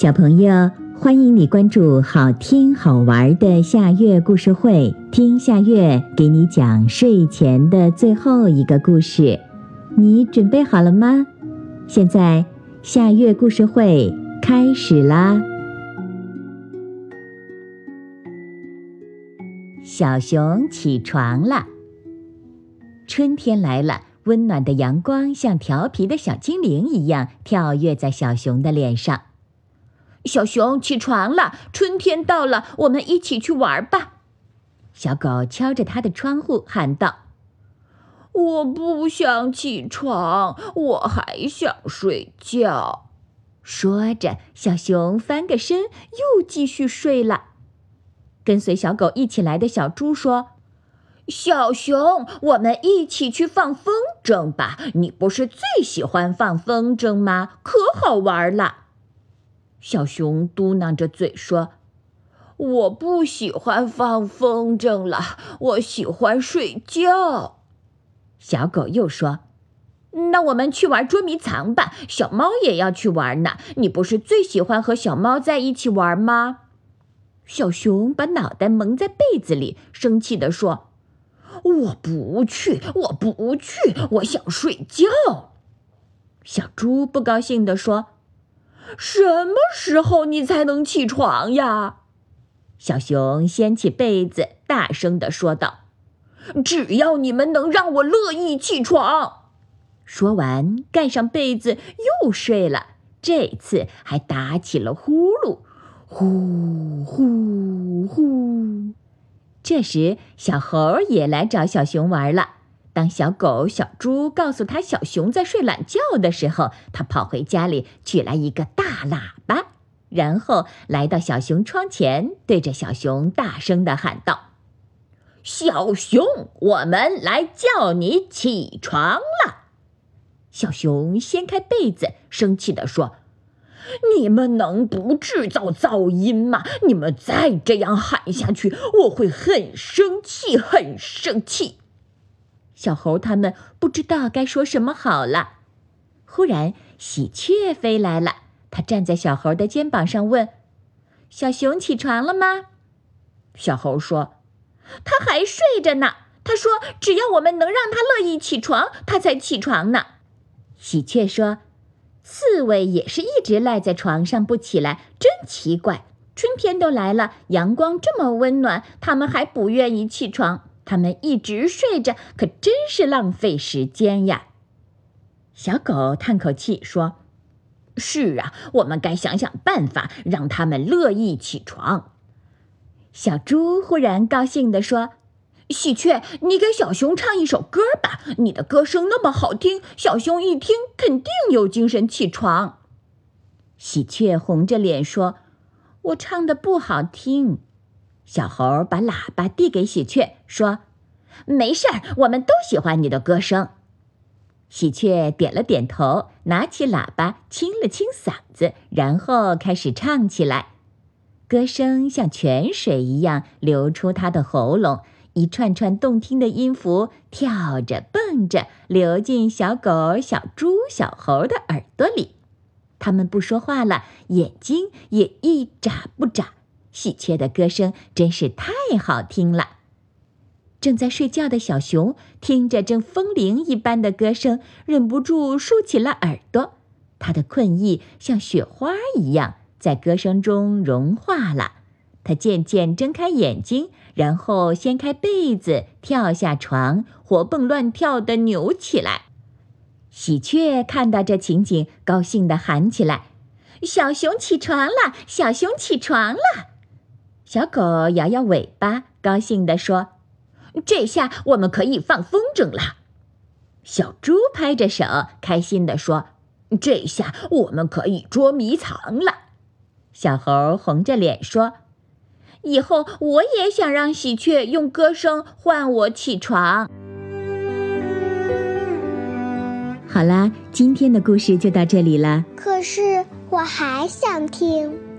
小朋友，欢迎你关注好听好玩的夏月故事会，听夏月给你讲睡前的最后一个故事。你准备好了吗？现在夏月故事会开始啦！小熊起床了，春天来了，温暖的阳光像调皮的小精灵一样跳跃在小熊的脸上。小熊起床了，春天到了，我们一起去玩吧。小狗敲着它的窗户喊道：“我不想起床，我还想睡觉。”说着，小熊翻个身，又继续睡了。跟随小狗一起来的小猪说：“小熊，我们一起去放风筝吧！你不是最喜欢放风筝吗？可好玩了。”小熊嘟囔着嘴说：“我不喜欢放风筝了，我喜欢睡觉。”小狗又说：“那我们去玩捉迷藏吧，小猫也要去玩呢。你不是最喜欢和小猫在一起玩吗？”小熊把脑袋蒙在被子里，生气地说：“我不去，我不去，我想睡觉。”小猪不高兴地说。什么时候你才能起床呀？小熊掀起被子，大声地说道：“只要你们能让我乐意起床。”说完，盖上被子又睡了。这次还打起了呼噜，呼呼呼。这时，小猴也来找小熊玩了。当小狗、小猪告诉他小熊在睡懒觉的时候，他跑回家里取来一个大喇叭，然后来到小熊窗前，对着小熊大声的喊道：“小熊，我们来叫你起床了。”小熊掀开被子，生气地说：“你们能不制造噪音吗？你们再这样喊下去，我会很生气，很生气。”小猴他们不知道该说什么好了。忽然，喜鹊飞来了，它站在小猴的肩膀上问：“小熊起床了吗？”小猴说：“他还睡着呢。他说，只要我们能让他乐意起床，他才起床呢。”喜鹊说：“刺猬也是一直赖在床上不起来，真奇怪。春天都来了，阳光这么温暖，他们还不愿意起床。”他们一直睡着，可真是浪费时间呀。小狗叹口气说：“是啊，我们该想想办法，让他们乐意起床。”小猪忽然高兴地说：“喜鹊，你给小熊唱一首歌吧，你的歌声那么好听，小熊一听肯定有精神起床。”喜鹊红着脸说：“我唱的不好听。”小猴把喇叭递给喜鹊，说：“没事儿，我们都喜欢你的歌声。”喜鹊点了点头，拿起喇叭清了清嗓子，然后开始唱起来。歌声像泉水一样流出它的喉咙，一串串动听的音符跳着蹦着流进小狗、小猪、小猴的耳朵里。它们不说话了，眼睛也一眨不眨。喜鹊的歌声真是太好听了。正在睡觉的小熊听着这风铃一般的歌声，忍不住竖起了耳朵。它的困意像雪花一样在歌声中融化了。它渐渐睁开眼睛，然后掀开被子，跳下床，活蹦乱跳地扭起来。喜鹊看到这情景，高兴地喊起来：“小熊起床了！小熊起床了！”小狗摇摇尾巴，高兴地说：“这下我们可以放风筝了。”小猪拍着手，开心地说：“这下我们可以捉迷藏了。”小猴红着脸说：“以后我也想让喜鹊用歌声唤我起床。”好啦，今天的故事就到这里了。可是我还想听。